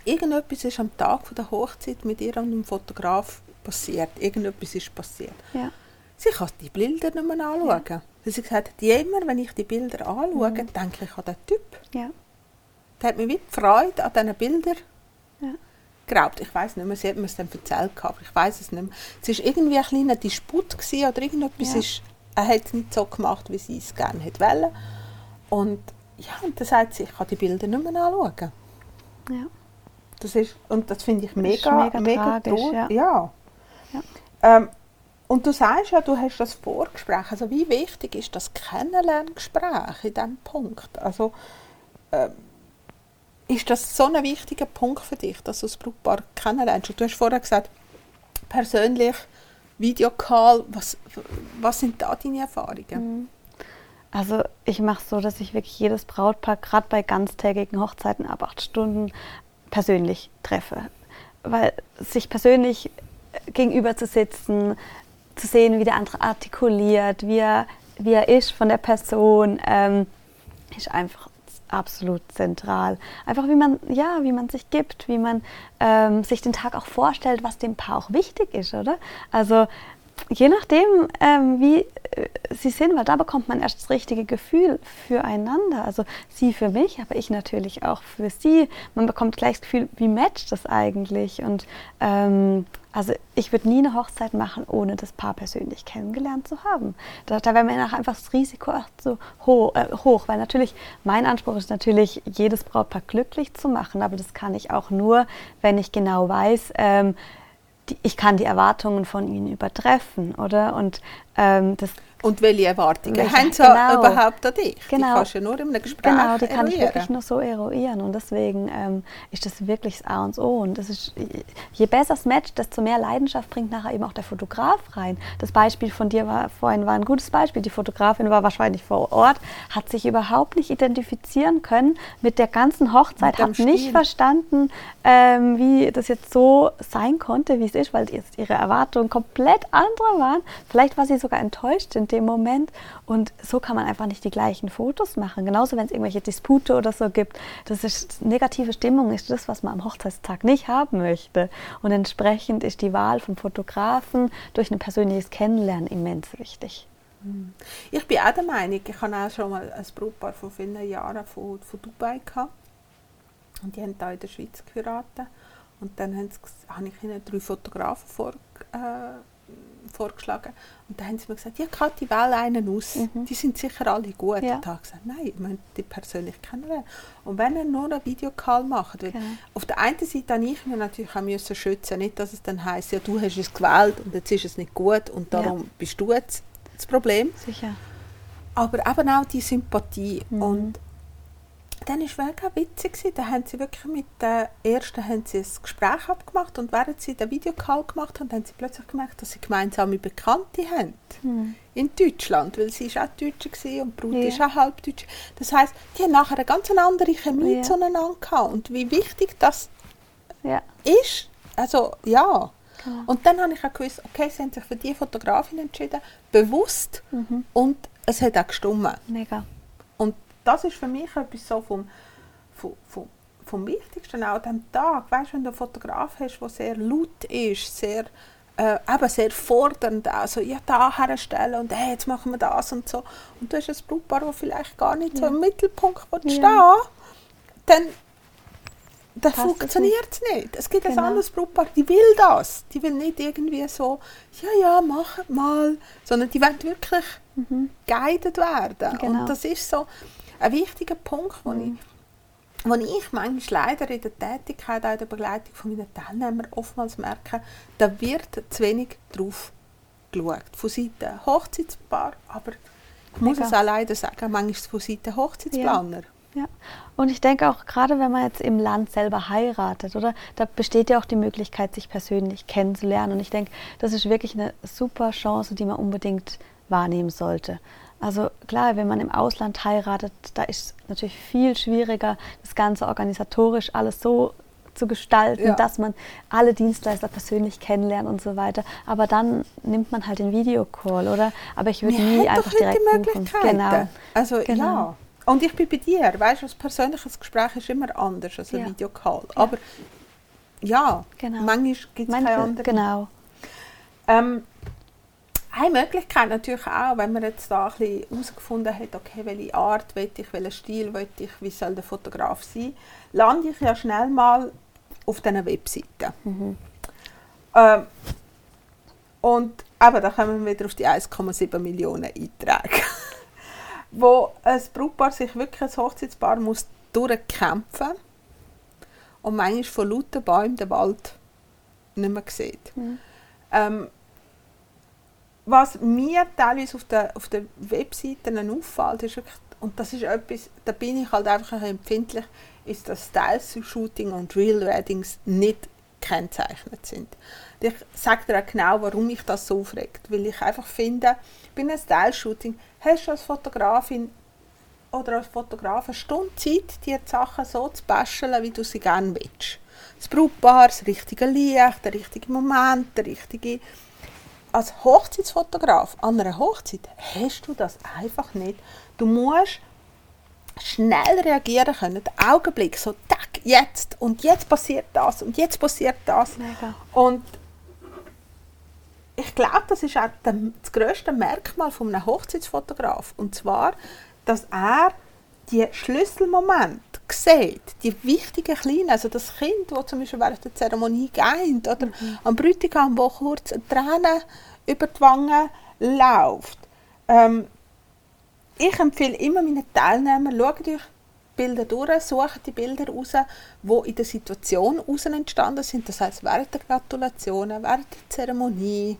irgendetwas ist am Tag der Hochzeit mit ihr und einem Fotograf passiert. Irgendetwas ist passiert. Ja. Sie kann die Bilder nicht mehr anschauen. Ja. Sie hat gesagt, immer, wenn ich die Bilder anschaue, mhm. denke ich an den Typ. Ja. Der hat mir wie die Freude an diesen Bildern ja. geraubt. Ich weiß nicht mehr, sie hat mir es dann erzählt, aber ich weiß es nicht mehr. Es war irgendwie ein kleiner Disput oder irgendetwas. Ja. Ist, er hat es nicht so gemacht, wie sie es gerne hätte Und ja, und dann sagt sie, ich kann die Bilder nicht mehr anschauen. Ja. Das ist, und das finde ich mega, mega, mega tragisch, ja. ja. ja. Ähm, und du sagst ja, du hast das Vorgespräch. Also wie wichtig ist das Kennenlerngespräch in diesem Punkt? Also ähm, ist das so ein wichtiger Punkt für dich, dass du das Brautpaar kennenlernst? Und du hast vorher gesagt, persönlich, Videocall, was, was sind da deine Erfahrungen? Mhm. Also ich mache es so, dass ich wirklich jedes Brautpaar, gerade bei ganztägigen Hochzeiten ab acht Stunden, persönlich treffe. Weil sich persönlich gegenüber zu sitzen, zu sehen, wie der andere artikuliert, wie er, wie er ist von der Person, ähm, ist einfach absolut zentral. Einfach wie man, ja, wie man sich gibt, wie man ähm, sich den Tag auch vorstellt, was dem Paar auch wichtig ist, oder? Also je nachdem, ähm, wie äh, sie sind, weil da bekommt man erst das richtige Gefühl füreinander. Also sie für mich, aber ich natürlich auch für sie. Man bekommt gleich das Gefühl, wie matcht das eigentlich? Und ähm, also ich würde nie eine Hochzeit machen, ohne das Paar persönlich kennengelernt zu haben. Da, da wäre mir einfach das Risiko so hoch, äh, hoch, weil natürlich mein Anspruch ist natürlich, jedes Brautpaar glücklich zu machen, aber das kann ich auch nur, wenn ich genau weiß, ähm, die, ich kann die Erwartungen von ihnen übertreffen, oder? Und ähm, das und welche Erwartungen welche, haben sie genau, überhaupt an dich? Genau, die kannst du ja nur in einem Gespräch Genau, die kann ich wirklich nur so eruieren. Und deswegen ähm, ist das wirklich das A und O. Und das ist, je besser das Match, desto mehr Leidenschaft bringt nachher eben auch der Fotograf rein. Das Beispiel von dir war, vorhin war ein gutes Beispiel. Die Fotografin war wahrscheinlich vor Ort, hat sich überhaupt nicht identifizieren können mit der ganzen Hochzeit, hat Stil. nicht verstanden, ähm, wie das jetzt so sein konnte, wie es ist, weil jetzt ihre Erwartungen komplett andere waren. Vielleicht war sie sogar enttäuscht in dem Moment. Und so kann man einfach nicht die gleichen Fotos machen. Genauso, wenn es irgendwelche Dispute oder so gibt. Das ist negative Stimmung, ist das, was man am Hochzeitstag nicht haben möchte. Und entsprechend ist die Wahl vom Fotografen durch ein persönliches Kennenlernen immens wichtig. Ich bin auch der Meinung, ich habe auch schon mal ein Brautpaar von vielen Jahren von, von Dubai gehabt. Und die haben hier in der Schweiz geheiratet. Und dann habe ich ihnen drei Fotografen vor, äh, vorgeschlagen. Und dann haben sie mir gesagt, ja, Kathi, wähl einen aus. Mhm. Die sind sicher alle gut. Ja. Und ich habe gesagt, nein, ich möchte die persönlich kennenlernen. Und wenn er nur einen Videocall macht, genau. auf der einen Seite habe ich mir natürlich auch müssen schützen, nicht, dass es dann heisst, ja, du hast es gewählt und jetzt ist es nicht gut und darum ja. bist du jetzt das Problem. Sicher. aber eben auch die Sympathie. Und dann war es mega witzig. gewesen. Da haben sie wirklich mit der ersten haben sie ein Gespräch abgemacht und während sie den Videocall gemacht haben, haben sie plötzlich gemerkt, dass sie gemeinsame Bekannte haben in Deutschland, weil sie ist auch Deutsche gewesen und die Brut Ja. ist auch halb Deutsche. Das heisst, die haben nachher eine ganz andere Chemie Ja. zueinander gehabt und wie wichtig das Ja. ist. Also ja. Genau. Und dann habe ich auch gewusst, okay, sie haben sich für die Fotografin entschieden, bewusst Mhm. und es hat auch gestimmt. Mega. Das ist für mich etwas so vom, vom, vom, vom Wichtigsten auch an diesem Tag. Weißt, wenn du einen Fotograf hast, der sehr laut ist, sehr, äh, eben sehr fordernd, also ja, da herstellen und hey, jetzt machen wir das und so. Und du hast ein Brautpaar, das vielleicht gar nicht so Ja. im Mittelpunkt Ja. stehen dann, Passt es funktioniert es nicht. Es gibt ein Genau. anderes Brautpaar, die will das. Die will nicht irgendwie so, ja, ja, mach mal, sondern die wollen wirklich guided werden. Genau. Und das ist so ein wichtiger Punkt, wo ich wo ich manchmal leider in der Tätigkeit, auch in der Begleitung von meinen Teilnehmern oftmals merke, da wird zu wenig drauf geschaut. Von Seiten Hochzeitspaar, aber ich muss Mega. es auch leider sagen, manchmal von Seiten Hochzeitsplaner. Ja. Und ich denke auch, gerade wenn man jetzt im Land selber heiratet, oder? Da besteht ja auch die Möglichkeit, sich persönlich kennenzulernen. Und ich denke, das ist wirklich eine super Chance, die man unbedingt wahrnehmen sollte. Also klar, wenn man im Ausland heiratet, da ist es natürlich viel schwieriger, das Ganze organisatorisch alles so zu gestalten, Ja. dass man alle Dienstleister persönlich kennenlernt und so weiter. Aber dann nimmt man halt den Videocall, oder? Aber ich würde nie einfach doch direkt die buchen. Möglichkeiten. Genau. Also Genau. ja. Und ich bin bei dir, weißt du, ein persönliches Gespräch ist immer anders als ein Ja. Videocall. Aber ja, Genau. manchmal gibt es keine andere. genau. Ähm, eine Möglichkeit natürlich auch, wenn man jetzt da ein bisschen herausgefunden hat, okay, welche Art will ich, welchen Stil will ich, wie soll der Fotograf sein, lande ich ja schnell mal auf diesen Webseiten. Ähm, und eben, da kommen wir wieder auf die 1,7 Millionen Einträge, wo ein Brautpaar sich wirklich als Hochzeitspaar muss durchkämpfen und manchmal von lauter Bäumen den Wald nicht mehr sieht. Ähm, was mir teilweise auf den, auf den Webseiten auffällt, ist wirklich, und das ist etwas, da bin ich halt einfach ein empfindlich, ist, dass Style-Shooting und Real Weddings nicht gekennzeichnet sind. Ich sage dir auch genau, warum mich das so aufregt. Weil ich einfach finde, bei einem Style-Shooting hast du als Fotografin oder als Fotograf eine Stunde Zeit, dir die Sachen so zu basteln, wie du sie gerne willst. Das Brautpaar, das richtige Licht, der richtige Moment, der richtige... Als Hochzeitsfotograf an einer Hochzeit hast du das einfach nicht. Du musst schnell reagieren können, den Augenblick, so tack, jetzt und jetzt passiert das und jetzt passiert das. Mega. Und ich glaube, das ist auch das grösste Merkmal von einem Hochzeitsfotograf. Und zwar, dass er die Schlüsselmomente sieht, die wichtigen kleinen, also das Kind, das zum Beispiel während der Zeremonie geeint oder am Bräutigam, wo kurz eine Träne über die Wangen läuft. Ähm, ich empfehle immer meinen Teilnehmern, schaut euch die Bilder durch, sucht die Bilder raus, die in der Situation heraus entstanden sind. Das heißt während der Gratulationen, während der Zeremonie,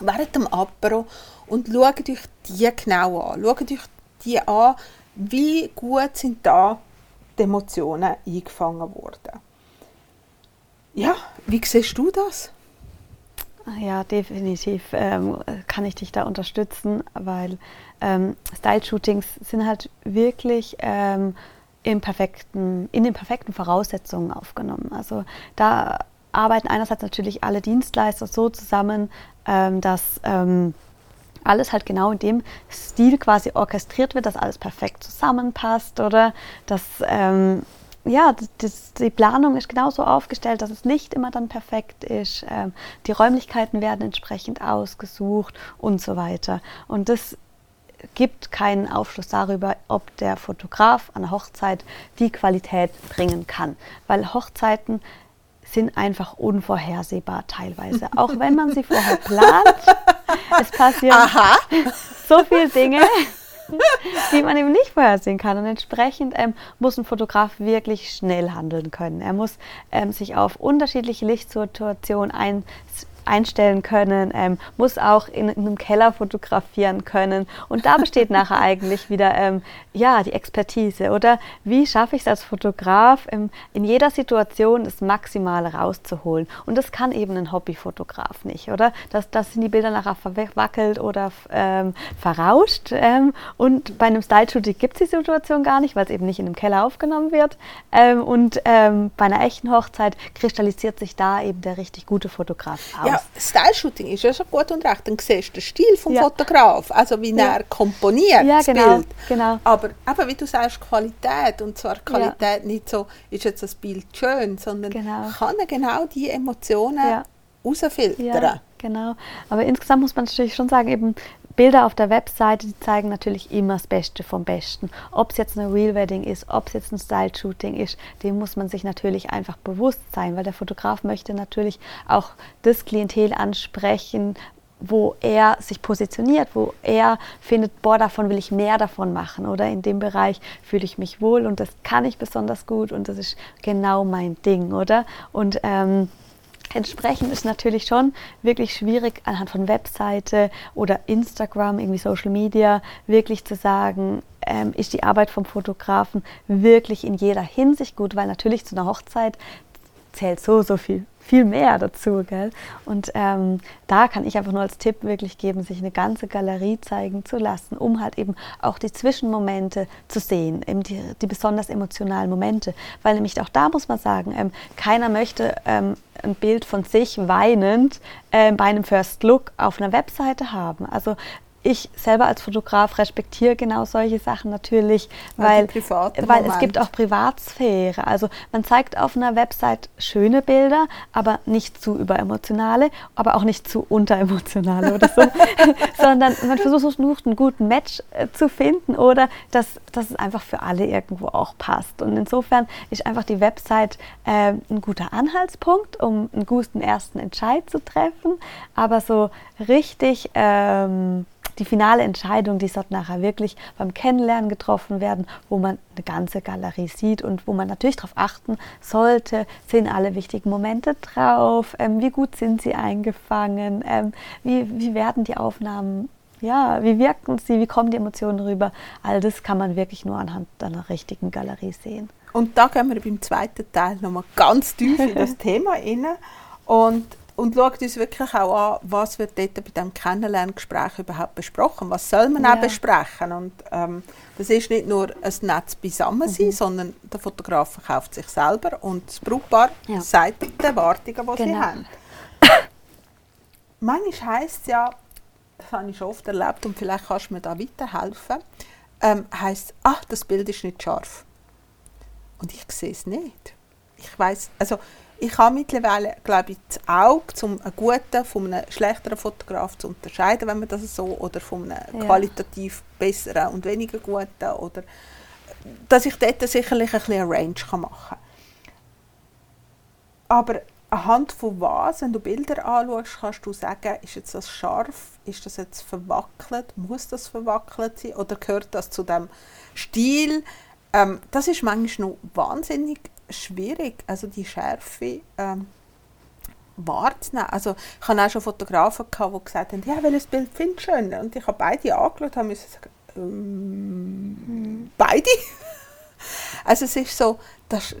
während dem Apero und schaut euch die genau an. Schaut euch die an, wie gut sind da die Emotionen eingefangen worden. Ja, wie siehst du das? Ja, definitiv ähm, kann ich dich da unterstützen, weil ähm, Style-Shootings sind halt wirklich ähm, im perfekten, in den perfekten Voraussetzungen aufgenommen. Also da arbeiten einerseits natürlich alle Dienstleister so zusammen, ähm, dass ähm, alles halt genau in dem Stil quasi orchestriert wird, dass alles perfekt zusammenpasst oder dass ähm, ja, das, die Planung ist genauso aufgestellt, dass das Licht immer dann perfekt ist, ähm, die Räumlichkeiten werden entsprechend ausgesucht und so weiter. Und das gibt keinen Aufschluss darüber, ob der Fotograf an der Hochzeit die Qualität bringen kann, weil Hochzeiten sind einfach unvorhersehbar teilweise, auch wenn man sie vorher plant. Es passieren Aha! so viele Dinge, die man eben nicht vorhersehen kann. Und entsprechend ähm, muss ein Fotograf wirklich schnell handeln können. Er muss ähm, sich auf unterschiedliche Lichtsituationen einstellen können, ähm, muss auch in, in, einem Keller fotografieren können. Und da besteht nachher eigentlich wieder ähm, ja, die Expertise. Oder wie schaffe ich es als Fotograf, ähm, in jeder Situation das Maximale rauszuholen? Und das kann eben ein Hobbyfotograf nicht, oder? Das, das sind die Bilder nachher verwackelt oder ähm, verrauscht. Ähm, und bei einem Style-Shooting gibt es die Situation gar nicht, weil es eben nicht in einem Keller aufgenommen wird. Ähm, und bei einer echten Hochzeit kristallisiert sich da eben der richtig gute Fotograf aus. Ja, Style-Shooting ist ja schon gut und recht. Dann siehst du den Stil vom ja. Fotograf, also wie ja. er komponiert ja, das genau, Bild. Genau. Aber eben, wie du sagst, Qualität. Und zwar Qualität nicht so, ist jetzt das Bild schön, sondern genau. kann er genau die Emotionen ja. rausfiltern. Ja, genau. Aber insgesamt muss man natürlich schon sagen, eben Bilder auf der Webseite, die zeigen natürlich immer das Beste vom Besten. Ob es jetzt eine Real Wedding ist, ob es jetzt ein Style-Shooting ist, dem muss man sich natürlich einfach bewusst sein, weil der Fotograf möchte natürlich auch das Klientel ansprechen, wo er sich positioniert, wo er findet, boah, davon will ich mehr davon machen oder? In dem Bereich fühle ich mich wohl und das kann ich besonders gut und das ist genau mein Ding, oder? Und ähm, Entsprechend ist natürlich schon wirklich schwierig, anhand von Webseite oder Instagram, irgendwie Social Media, wirklich zu sagen, ähm, ist die Arbeit vom Fotografen wirklich in jeder Hinsicht gut, weil natürlich zu einer Hochzeit zählt so, so viel viel mehr dazu. Gell? Und ähm, da kann ich einfach nur als Tipp wirklich geben, sich eine ganze Galerie zeigen zu lassen, um halt eben auch die Zwischenmomente zu sehen, eben die, die besonders emotionalen Momente. Weil nämlich auch da muss man sagen, ähm, keiner möchte ähm, ein Bild von sich weinend äh, bei einem First Look auf einer Webseite haben. Also ich selber als Fotograf respektiere genau solche Sachen natürlich, weil, weil es gibt auch Privatsphäre. Also man zeigt auf einer Website schöne Bilder, aber nicht zu überemotionale, aber auch nicht zu unteremotionale oder so, sondern man versucht nur einen guten Match äh, zu finden oder dass, dass es einfach für alle irgendwo auch passt. Und insofern ist einfach die Website äh, ein guter Anhaltspunkt, um einen guten ersten Entscheid zu treffen, aber so richtig ähm, die finale Entscheidung, die sollte nachher wirklich beim Kennenlernen getroffen werden, wo man eine ganze Galerie sieht und wo man natürlich darauf achten sollte, sind alle wichtigen Momente drauf, ähm, wie gut sind sie eingefangen, ähm, wie, wie werden die Aufnahmen ja, wie wirken sie, wie kommen die Emotionen rüber? All das kann man wirklich nur anhand einer richtigen Galerie sehen. Und da gehen wir beim zweiten Teil nochmal ganz tief in das Thema rein. Und und schaut uns wirklich auch an, was wird dort bei diesem Kennenlerngespräch überhaupt besprochen, was soll man ja. auch besprechen. Und ähm, das ist nicht nur ein Netz beisammen sein, mhm. sondern der Fotograf verkauft sich selber und das Brautpaar ja. sagt die Erwartungen, die genau. sie haben. Manchmal heisst es ja, das habe ich schon oft erlebt und vielleicht kannst du mir da weiterhelfen, ähm, heisst, ach, das Bild ist nicht scharf. Und ich sehe es nicht. Ich weiß, also ich habe mittlerweile, glaube ich, das Auge, um einen guten von einem schlechteren Fotograf zu unterscheiden, wenn man das so, oder von einem ja. qualitativ besseren und weniger guten, oder dass ich dort sicherlich ein bisschen eine Range machen kann. Aber anhand von was, wenn du Bilder anschaust, kannst du sagen, ist jetzt das scharf, ist das jetzt verwackelt, muss das verwackelt sein oder gehört das zu dem Stil? Ähm, das ist manchmal noch wahnsinnig schwierig, also die Schärfe ähm, wahrzunehmen. Also ich hatte auch schon Fotografen, gehabt, die gesagt haben, ja, welches Bild findest du schön? Und ich habe beide angeschaut und musste sagen, ähm, mhm. beide? also es ist so, das,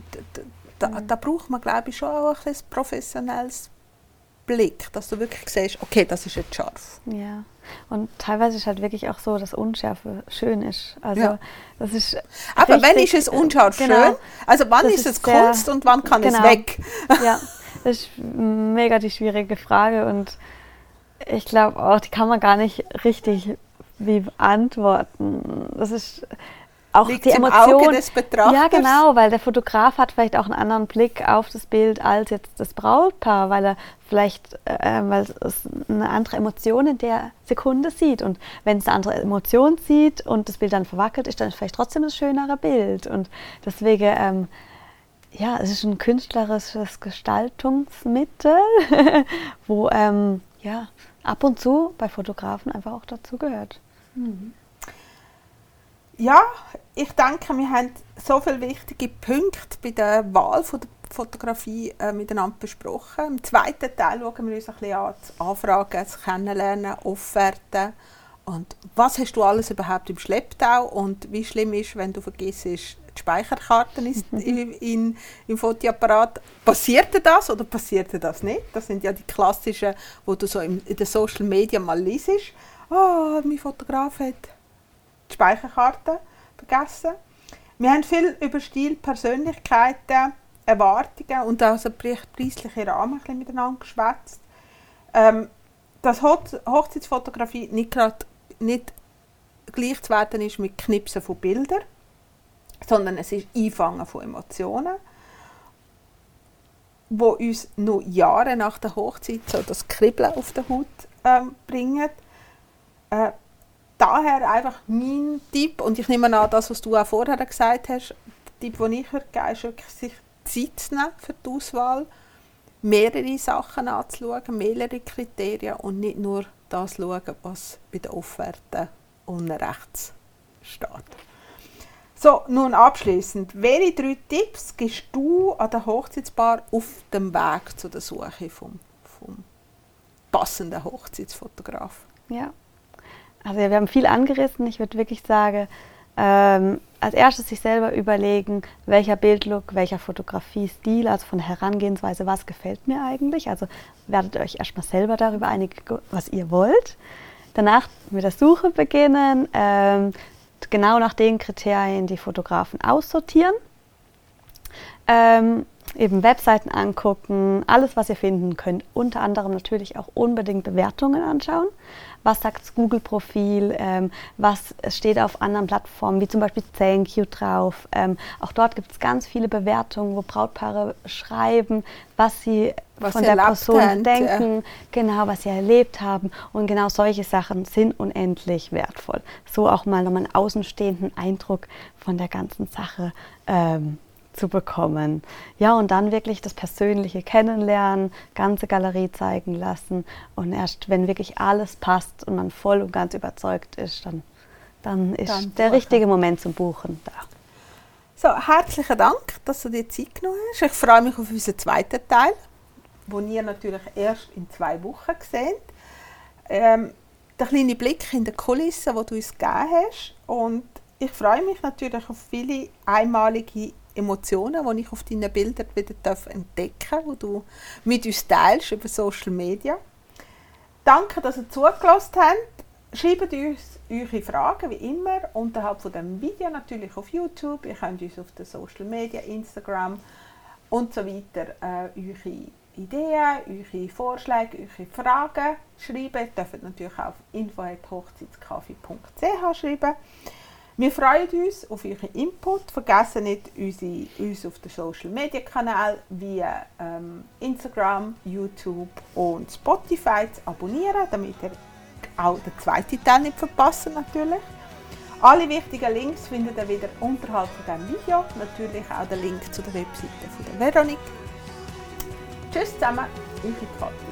da, da, da braucht man glaube ich schon auch ein professionelles Blick, dass du wirklich siehst, okay, das ist jetzt scharf. Ja. Und teilweise ist halt wirklich auch so, dass Unschärfe schön ist. Also ja. das ist Aber richtig, wenn ist es unscharf genau, schön? Also wann ist es Kunst und wann kann genau, es weg? Ja, das ist mega die schwierige Frage und ich glaube auch, die kann man gar nicht richtig beantworten. Das ist auch Liegt die Emotion. des Betrachters. Ja, genau, weil der Fotograf hat vielleicht auch einen anderen Blick auf das Bild als jetzt das Brautpaar, weil er vielleicht, äh, weil es eine andere Emotion in der Sekunde sieht. Und wenn es eine andere Emotion sieht und das Bild dann verwackelt, ist dann vielleicht trotzdem das schönere Bild. Und deswegen, ähm, ja, es ist ein künstlerisches Gestaltungsmittel, wo ähm, ja, ab und zu bei Fotografen einfach auch dazu gehört. Mhm ja, ich denke, wir haben so viele wichtige Punkte bei der Wahl von der Fotografie äh, miteinander besprochen. Im zweiten Teil schauen wir uns ein bisschen an, das Anfragen, das Kennenlernen, Offerten und was hast du alles überhaupt im Schlepptau und wie schlimm ist, wenn du vergisst, die Speicherkarten ist in, in, im Fotoapparat. Passierte das oder passierte das nicht? Das sind ja die klassischen, wo du so in, in den Social Media mal liest. Oh, mein Fotograf hat die Speicherkarte vergessen. Wir haben viel über Stil, Persönlichkeiten, Erwartungen und auch so preisliche Rahmen ein miteinander geschwätzt. Ähm, dass Hochzeitsfotografie nicht gerade nicht gleichzuwerten ist mit Knipsen von Bildern, sondern es ist Einfangen von Emotionen, wo uns noch Jahre nach der Hochzeit so das Kribbeln auf der Haut ähm, bringen. Äh, daher einfach mein Tipp, und ich nehme an, das, was du auch vorher gesagt hast, der Tipp, den ich würde geben, ist wirklich sich Zeit zu nehmen für die Auswahl, mehrere Sachen anzuschauen, mehrere Kriterien und nicht nur das schauen, was bei der Offerte unten rechts steht. So, nun abschließend. Welche drei Tipps gibst du an der Hochzeitspaar auf dem Weg zu der Suche vom, vom passenden Hochzeitsfotograf? Ja, also wir haben viel angerissen. Ich würde wirklich sagen, ähm, als erstes sich selber überlegen, welcher Bildlook, welcher Fotografiestil, also von Herangehensweise, was gefällt mir eigentlich. Also werdet euch erstmal selber darüber einig, was ihr wollt. Danach mit der Suche beginnen, ähm, genau nach den Kriterien die Fotografen aussortieren. Ähm, eben Webseiten angucken, alles, was ihr finden könnt. Unter anderem natürlich auch unbedingt Bewertungen anschauen. Was sagt das Google-Profil? Ähm, was steht auf anderen Plattformen, wie zum Beispiel You drauf? Ähm, auch dort gibt es ganz viele Bewertungen, wo Brautpaare schreiben, was sie was von der Person haben, denken, ja. genau, was sie erlebt haben. Und genau solche Sachen sind unendlich wertvoll. So auch mal nochmal einen außenstehenden Eindruck von der ganzen Sache ähm, zu bekommen. Ja, und dann wirklich das persönliche Kennenlernen, ganze Galerie zeigen lassen und erst wenn wirklich alles passt und man voll und ganz überzeugt ist, dann, dann ist dann der richtige Moment zum Buchen da. So, herzlichen Dank, dass du dir Zeit genommen hast. Ich freue mich auf unseren zweiten Teil, den ihr natürlich erst in zwei Wochen seht. Ähm, der kleine Blick in die Kulissen, die du uns gegeben hast. Und ich freue mich natürlich auf viele einmalige Emotionen, die ich auf deinen Bildern wieder entdecken darf, die du mit uns teilst über Social Media. Danke, dass ihr zugelassen habt. Schreibt uns eure Fragen wie immer unterhalb von dem Video natürlich auf YouTube. Ihr könnt uns auf den Social Media, Instagram und so weiter äh, eure Ideen, eure Vorschläge, eure Fragen schreiben. Ihr dürft natürlich auch auf info.hochzeitskaffee.ch schreiben. Wir freuen uns auf euren Input. Vergessen nicht, unsere, uns auf den Social Media Kanälen wie ähm, Instagram, YouTube und Spotify zu abonnieren, damit ihr auch den zweiten Teil nicht verpasst natürlich. Alle wichtigen Links findet ihr wieder unterhalb von diesem Video. Natürlich auch den Link zu der Webseite von der Veronik. Tschüss zusammen, eure Katrin.